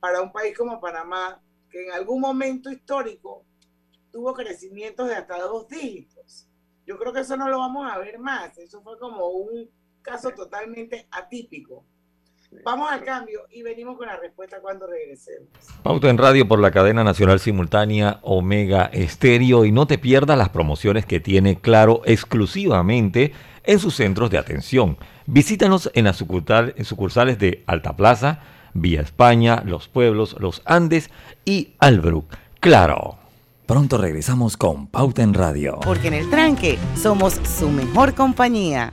para un país como Panamá, que en algún momento histórico tuvo crecimientos de hasta dos dígitos. Yo creo que eso no lo vamos a ver más, eso fue como un caso totalmente atípico. Vamos al cambio y venimos con la respuesta cuando regresemos. Pauta en radio por la cadena nacional simultánea Omega Estéreo y no te pierdas las promociones que tiene Claro exclusivamente en sus centros de atención. Visítanos en las sucursales de Alta Plaza, Vía España, Los Pueblos, Los Andes y Albrook. Claro. Pronto regresamos con Pauta en Radio. Porque en el tranque somos su mejor compañía.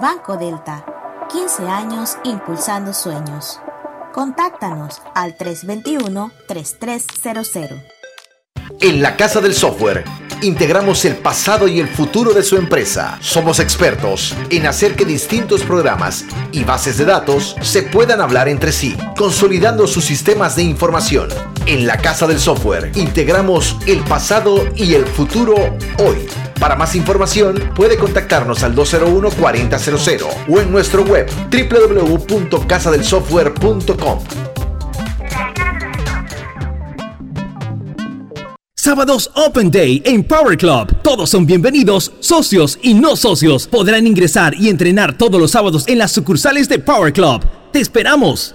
Banco Delta, 15 años impulsando sueños. Contáctanos al 321-3300. En la Casa del Software integramos el pasado y el futuro de su empresa. Somos expertos en hacer que distintos programas y bases de datos se puedan hablar entre sí, consolidando sus sistemas de información. En la Casa del Software integramos el pasado y el futuro hoy. Para más información puede contactarnos al 201-4000 o en nuestro web www.casadelsoftware.com. Sábados Open Day en Power Club. Todos son bienvenidos, socios y no socios. Podrán ingresar y entrenar todos los sábados en las sucursales de Power Club. ¡Te esperamos!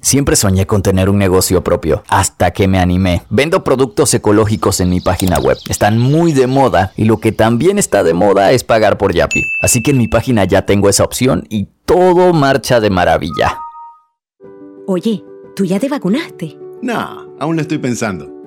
Siempre soñé con tener un negocio propio, hasta que me animé. Vendo productos ecológicos en mi página web. Están muy de moda y lo que también está de moda es pagar por Yapi. Así que en mi página ya tengo esa opción y todo marcha de maravilla. Oye, ¿tú ya te vacunaste? No, aún lo estoy pensando.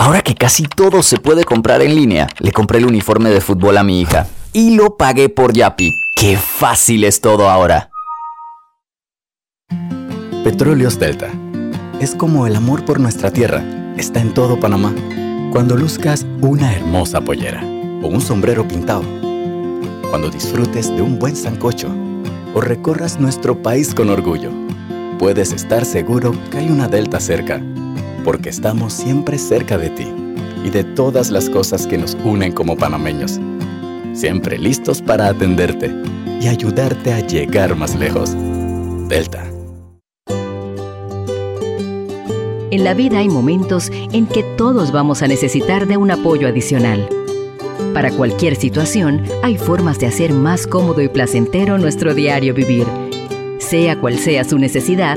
Ahora que casi todo se puede comprar en línea, le compré el uniforme de fútbol a mi hija y lo pagué por Yapi. ¡Qué fácil es todo ahora! Petróleos Delta. Es como el amor por nuestra tierra. Está en todo Panamá. Cuando luzcas una hermosa pollera o un sombrero pintado. Cuando disfrutes de un buen sancocho o recorras nuestro país con orgullo. Puedes estar seguro que hay una Delta cerca porque estamos siempre cerca de ti y de todas las cosas que nos unen como panameños. Siempre listos para atenderte y ayudarte a llegar más lejos. Delta. En la vida hay momentos en que todos vamos a necesitar de un apoyo adicional. Para cualquier situación, hay formas de hacer más cómodo y placentero nuestro diario vivir. Sea cual sea su necesidad,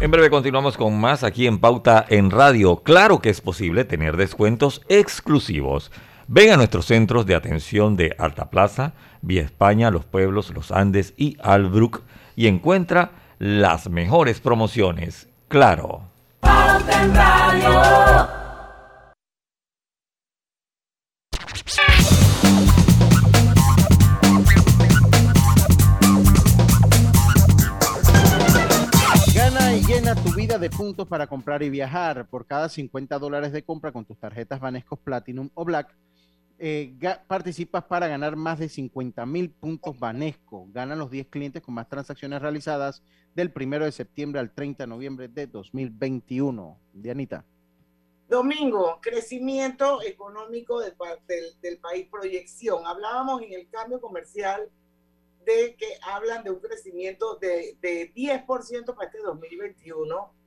en breve continuamos con más aquí en Pauta en Radio. Claro que es posible tener descuentos exclusivos. Ven a nuestros centros de atención de Alta Plaza, Vía España, Los Pueblos, Los Andes y Albrook y encuentra las mejores promociones. Claro. Pauta en Radio. De puntos para comprar y viajar. Por cada 50 dólares de compra con tus tarjetas Vanesco Platinum o Black, eh, participas para ganar más de 50 mil puntos Vanesco. Ganan los 10 clientes con más transacciones realizadas del 1 de septiembre al 30 de noviembre de 2021. Dianita. Domingo, crecimiento económico del, del país, proyección. Hablábamos en el cambio comercial de que hablan de un crecimiento de, de 10% para este 2021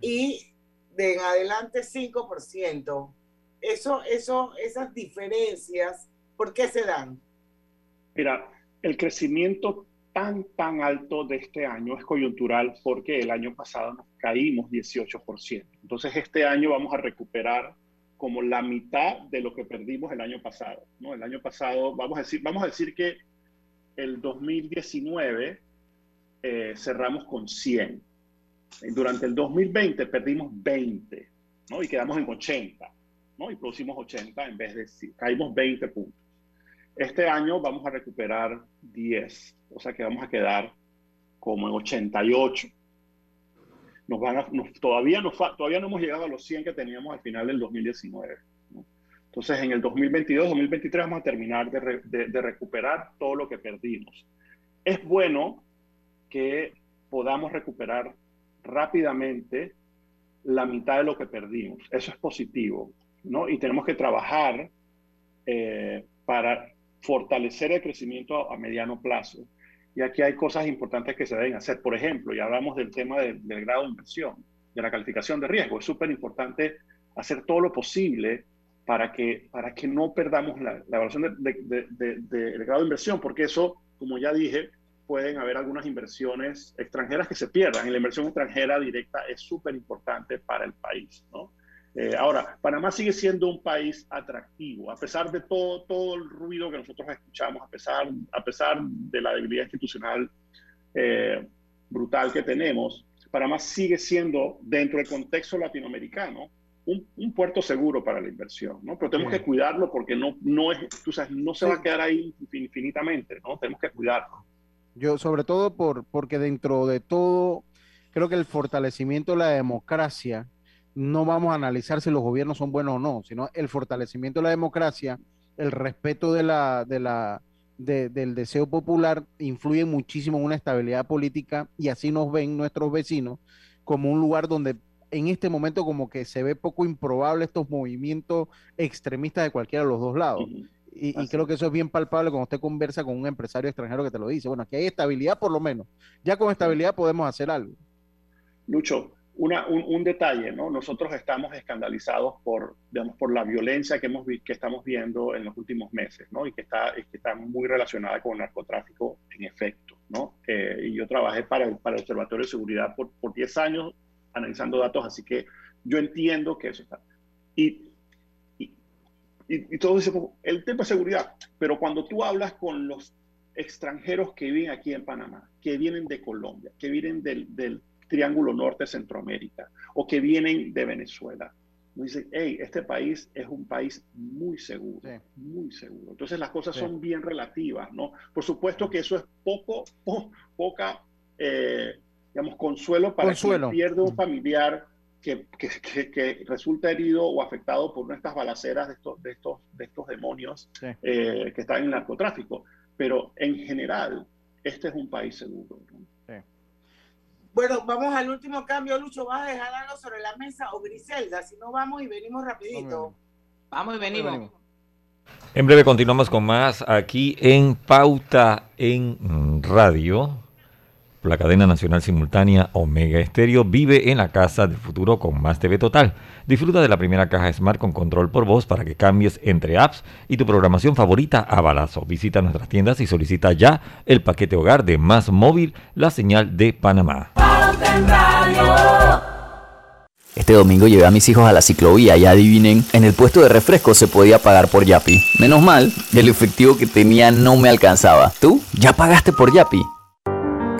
y de en adelante 5%. Eso, eso, esas diferencias, ¿por qué se dan? Mira, el crecimiento tan, tan alto de este año es coyuntural porque el año pasado nos caímos 18%. Entonces, este año vamos a recuperar como la mitad de lo que perdimos el año pasado. ¿no? El año pasado, vamos a decir, vamos a decir que el 2019 eh, cerramos con 100. Durante el 2020 perdimos 20, ¿no? Y quedamos en 80, ¿no? Y producimos 80 en vez de... Caímos 20 puntos. Este año vamos a recuperar 10, o sea que vamos a quedar como en 88. Nos van a, todavía, nos, todavía no hemos llegado a los 100 que teníamos al final del 2019. Entonces, en el 2022, 2023 vamos a terminar de, recuperar todo lo que perdimos. Es bueno que podamos recuperar rápidamente la mitad de lo que perdimos. Eso es positivo, ¿no? Y tenemos que trabajar eh, para fortalecer el crecimiento a, mediano plazo. Y aquí hay cosas importantes que se deben hacer. Por ejemplo, ya hablamos del tema del grado de inversión, de la calificación de riesgo. Es súper importante hacer todo lo posible para que, para que no perdamos la, la evaluación del de, de, grado de inversión, porque eso, como ya dije, pueden haber algunas inversiones extranjeras que se pierdan. Y la inversión extranjera directa es súper importante para el país. ¿no? Eh, ahora, Panamá sigue siendo un país atractivo, a pesar de todo, todo el ruido que nosotros escuchamos, a pesar, a pesar de la debilidad institucional eh, brutal que tenemos, Panamá sigue siendo, dentro del contexto latinoamericano, un, puerto seguro para la inversión, ¿no? Pero tenemos que cuidarlo porque no, no, es, tú sabes, no se va a quedar ahí infinitamente, ¿no? Tenemos que cuidarlo. Yo, sobre todo por, porque dentro de todo, creo que el fortalecimiento de la democracia, no vamos a analizar si los gobiernos son buenos o no, sino el fortalecimiento de la democracia, el respeto de la, de la, del deseo popular influye muchísimo en una estabilidad política y así nos ven nuestros vecinos como un lugar donde en este momento como que se ve poco improbable estos movimientos extremistas de cualquiera de los dos lados. Y, creo que eso es bien palpable cuando usted conversa con un empresario extranjero que te lo dice. Bueno, aquí hay estabilidad por lo menos. Ya con estabilidad podemos hacer algo. Lucho, una, un, detalle, ¿no? Nosotros estamos escandalizados por, digamos, por la violencia que, hemos que estamos viendo en los últimos meses, ¿no? Y que está, que está muy relacionada con el narcotráfico en efecto, ¿no? Eh, y yo trabajé para el, para el Observatorio de Seguridad por, por 10 años analizando datos, así que yo entiendo que eso está. Y, y, y, todo dice, el tema de seguridad, pero cuando tú hablas con los extranjeros que viven aquí en Panamá, que vienen de Colombia, que vienen del, del Triángulo Norte Centroamérica o que vienen de Venezuela, dicen, hey, este país es un país muy seguro, muy seguro. Entonces las cosas son bien relativas, ¿no? Por supuesto que eso es poco, poca eh, digamos, consuelo para quien pierde un familiar que, que, que, resulta herido o afectado por estas balaceras de estos, de estos, de estos demonios eh, que están en el narcotráfico. Pero en general, este es un país seguro. Bueno, vamos al último cambio, Lucho. ¿Vas a dejar algo sobre la mesa o Griselda? Si no, vamos y venimos rapidito. Vamos y venimos. En breve continuamos con más aquí en Pauta en Radio la cadena nacional simultánea Omega Estéreo vive en la casa del futuro con más TV Total. Disfruta de la primera caja Smart con control por voz para que cambies entre apps y tu programación favorita a balazo. Visita nuestras tiendas y solicita ya el paquete hogar de Más Móvil, la señal de Panamá. Este domingo llevé a mis hijos a la ciclovía y adivinen, en el puesto de refresco se podía pagar por Yapi. Menos mal, el efectivo que tenía no me alcanzaba. ¿Tú? ¿Ya pagaste por Yapi?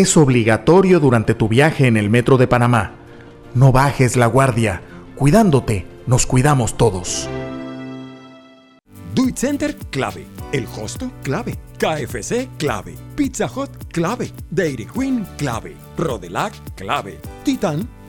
es obligatorio durante tu viaje en el metro de Panamá. No bajes la guardia. Cuidándote, nos cuidamos todos. Do Center, clave. El Hosto, clave. KFC, clave. Pizza Hut, clave. Dairy Queen, clave. Rodelac, clave. Titan,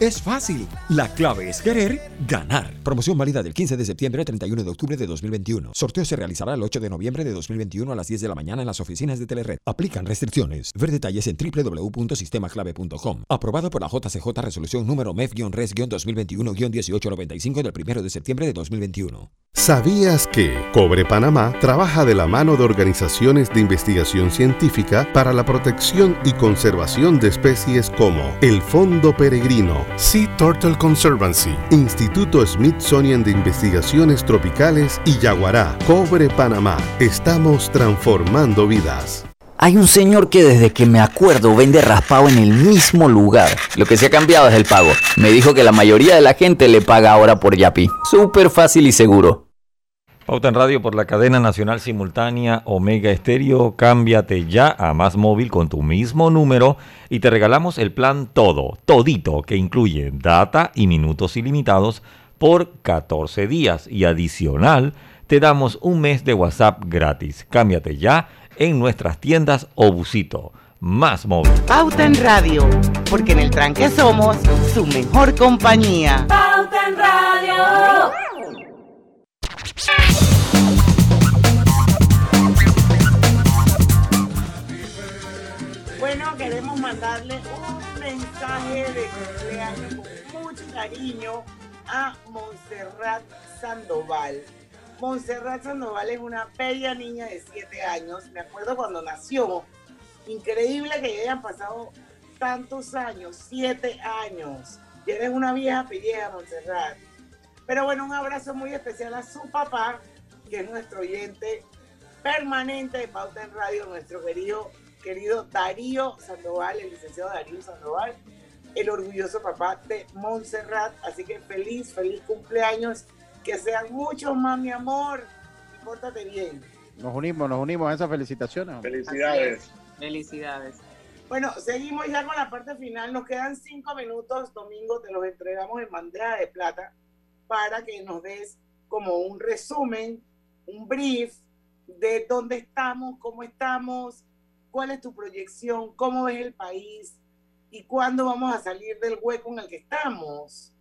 Es fácil. La clave es querer ganar. Promoción válida del 15 de septiembre al 31 de octubre de 2021. Sorteo se realizará el 8 de noviembre de 2021 a las 10 de la mañana en las oficinas de Telered. Aplican restricciones. Ver detalles en www.sistemaclave.com. Aprobado por la JCJ Resolución número MEF-RES-2021-1895 del 1 de septiembre de 2021. ¿Sabías que Cobre Panamá trabaja de la mano de organizaciones de investigación científica para la protección y conservación de especies como el Fondo Peregrino, Sea Turtle Conservancy, Instituto Smithsonian de Investigaciones Tropicales y Yaguará? Cobre Panamá. Estamos transformando vidas. Hay un señor que desde que me acuerdo vende raspado en el mismo lugar. Lo que se ha cambiado es el pago. Me dijo que la mayoría de la gente le paga ahora por Yapi. Súper fácil y seguro. Pauta en Radio por la cadena nacional simultánea Omega Estéreo. Cámbiate ya a Más Móvil con tu mismo número y te regalamos el plan Todo, todito, que incluye data y minutos ilimitados por 14 días y adicional te damos un mes de WhatsApp gratis. Cámbiate ya en nuestras tiendas o busito. Más móvil. Pauta en Radio, porque en el tranque somos su mejor compañía. Pauta en Radio. Bueno, queremos mandarle un mensaje de cumpleaños con mucho cariño a Montserrat Sandoval. Montserrat Sandoval es una bella niña de 7 años. Me acuerdo cuando nació. Increíble que hayan pasado tantos años, 7 años. Y eres una vieja pelleja, Montserrat. Pero bueno, un abrazo muy especial a su papá, que es nuestro oyente permanente de Pauta en Radio, nuestro querido, querido Darío Sandoval, el licenciado Darío Sandoval, el orgulloso papá de Montserrat. Así que feliz, feliz cumpleaños. Que sean muchos más, mi amor. Y pórtate bien. Nos unimos, nos unimos a esas felicitaciones. Felicidades. Felicidades. Bueno, seguimos ya con la parte final. Nos quedan cinco minutos. Domingo te los entregamos en bandeja de plata para que nos des como un resumen, un brief de dónde estamos, cómo estamos, cuál es tu proyección, cómo ves el país y cuándo vamos a salir del hueco en el que estamos.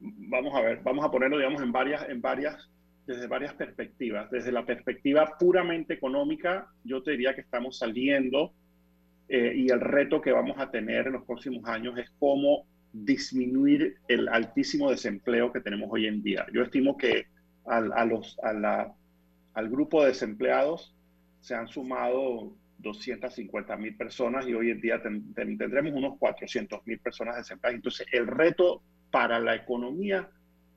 Vamos a ver, vamos a ponerlo, digamos, en varias, en varias, desde varias perspectivas. Desde la perspectiva puramente económica, yo te diría que estamos saliendo eh, y el reto que vamos a tener en los próximos años es cómo disminuir el altísimo desempleo que tenemos hoy en día. Yo estimo que al, al grupo de desempleados se han sumado 250 mil personas y hoy en día ten, ten, tendremos unos 400 mil personas desempleadas. Entonces, el reto para la economía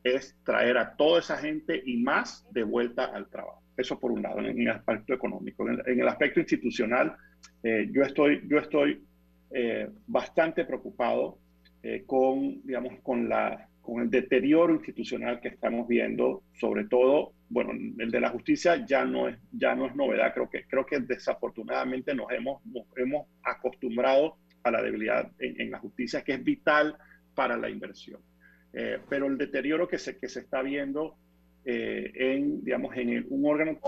es traer a toda esa gente y más de vuelta al trabajo. Eso por un lado, en el aspecto económico. En el, en el aspecto institucional, eh, yo estoy, yo estoy eh, bastante preocupado eh, con, digamos, con, la, con el deterioro institucional que estamos viendo, sobre todo, bueno, el de la justicia ya no es, ya no es novedad, creo que, creo que desafortunadamente nos hemos, nos hemos acostumbrado a la debilidad en, en, la justicia, que es vital para la inversión. Eh, pero el deterioro que se, que se está viendo eh, en, digamos, en el, un órgano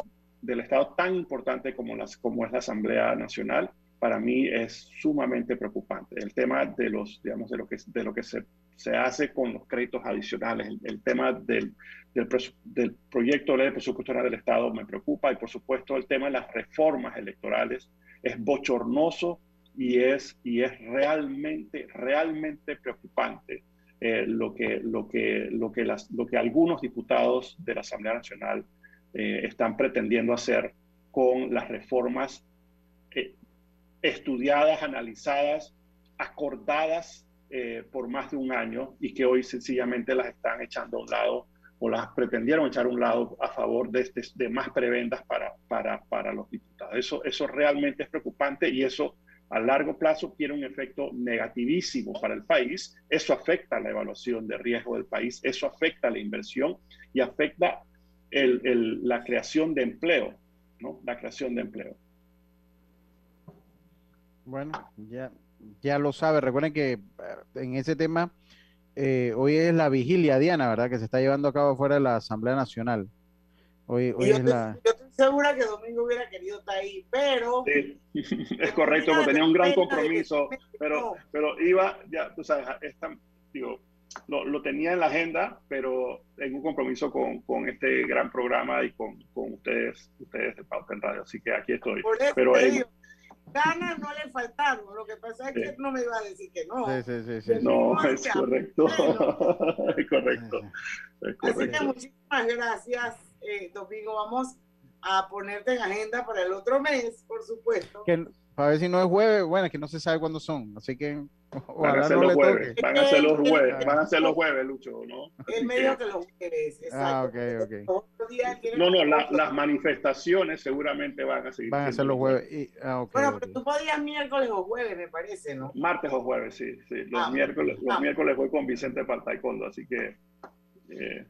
del Estado tan importante como, las, como es la Asamblea Nacional, para mí es sumamente preocupante. El tema de, los, digamos, de lo que, de lo que se, se hace con los créditos adicionales, el, el tema del, del, del, proyecto de ley de presupuesto del Estado me preocupa y por supuesto el tema de las reformas electorales es bochornoso y es, y es realmente, realmente preocupante eh, lo, que, lo, que, lo, que las, lo que algunos diputados de la Asamblea Nacional eh, están pretendiendo hacer con las reformas estudiadas, analizadas, acordadas eh, por más de un año y que hoy sencillamente las están echando a un lado o las pretendieron echar a un lado a favor de, este, de más prebendas para, para, para los diputados. Eso, eso realmente es preocupante y eso a largo plazo tiene un efecto negativísimo para el país. Eso afecta la evaluación de riesgo del país, eso afecta la inversión y afecta el, el, la creación de empleo, ¿no? La creación de empleo. Bueno, ya, ya lo sabe. Recuerden que en ese tema, eh, hoy es la vigilia, Diana, ¿verdad? Que se está llevando a cabo fuera de la Asamblea Nacional. Hoy, hoy yo, es te, la... yo estoy segura que Domingo hubiera querido estar ahí, pero... Sí, es correcto, porque tenía un gran compromiso, pero, pero iba, ya, tú sabes, esta, digo, lo, lo, tenía en la agenda, pero tengo un compromiso con, con este gran programa y con, con ustedes, ustedes de Pauta en Radio, así que aquí estoy. Por eso pero, te digo, ganas no le faltaron, lo que pasa es que sí. no me iba a decir que no. Sí, sí, sí, sí. No, es correcto. es correcto. Es correcto. Así que muchísimas gracias, eh, Domingo. Vamos a ponerte en agenda para el otro mes, por supuesto. Que, para ver si no es jueves, bueno, es que no se sabe cuándo son, así que Van a ser los jueves, van a ser los jueves, van a ser los jueves, Lucho, ¿no? Es Así medio que- los jueves, Ah, exacto. ok, ok. Tienen- No, no, la- las manifestaciones seguramente van a seguir. Van a ser los jueves. y- ah, ok, Bueno, ok. pero tú podías miércoles o jueves, me parece, ¿no? Martes o jueves, sí, sí. Los Ah, miércoles, los ah. miércoles voy con Vicente para el taekwondo, así que eh,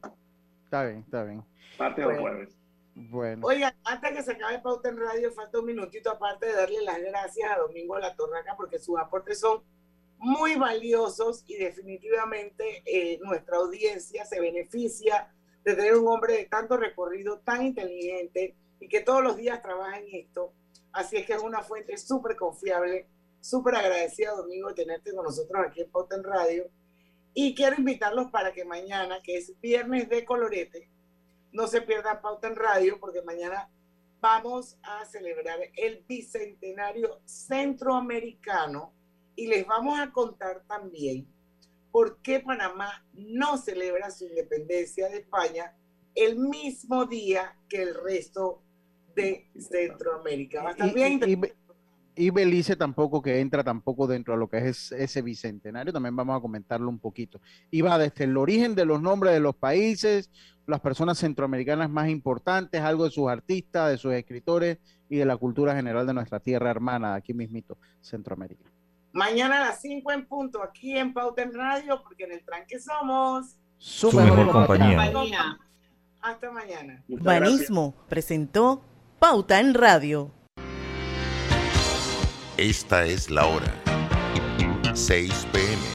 Está bien, está bien. martes Bueno. o jueves. Bueno. Oigan, antes que se acabe Pauta en Radio, falta un minutito aparte de darle las gracias a Domingo La Torraca porque sus aportes son muy valiosos y definitivamente eh, nuestra audiencia se beneficia de tener un hombre de tanto recorrido, tan inteligente y que todos los días trabaja en esto. Así es que es una fuente súper confiable, súper agradecida, Domingo, de tenerte con nosotros aquí en Pauta en Radio. Y quiero invitarlos para que mañana, que es viernes de colorete, no se pierdan Pauta en Radio porque mañana vamos a celebrar el bicentenario centroamericano y les vamos a contar también por qué Panamá no celebra su independencia de España el mismo día que el resto de Centroamérica. Va bien y Belice tampoco que entra tampoco dentro de lo que es ese bicentenario, también vamos a comentarlo un poquito. Y va desde el origen de los nombres de los países, las personas centroamericanas más importantes, algo de sus artistas, de sus escritores y de la cultura general de nuestra tierra hermana, aquí mismito, Centroamérica. Mañana a las 5 en punto aquí en Pauta en Radio porque en el tranque somos Su, mejor compañía. Compañía. Hasta mañana. Banismo presentó Pauta en Radio. Esta es la hora. 6 pm.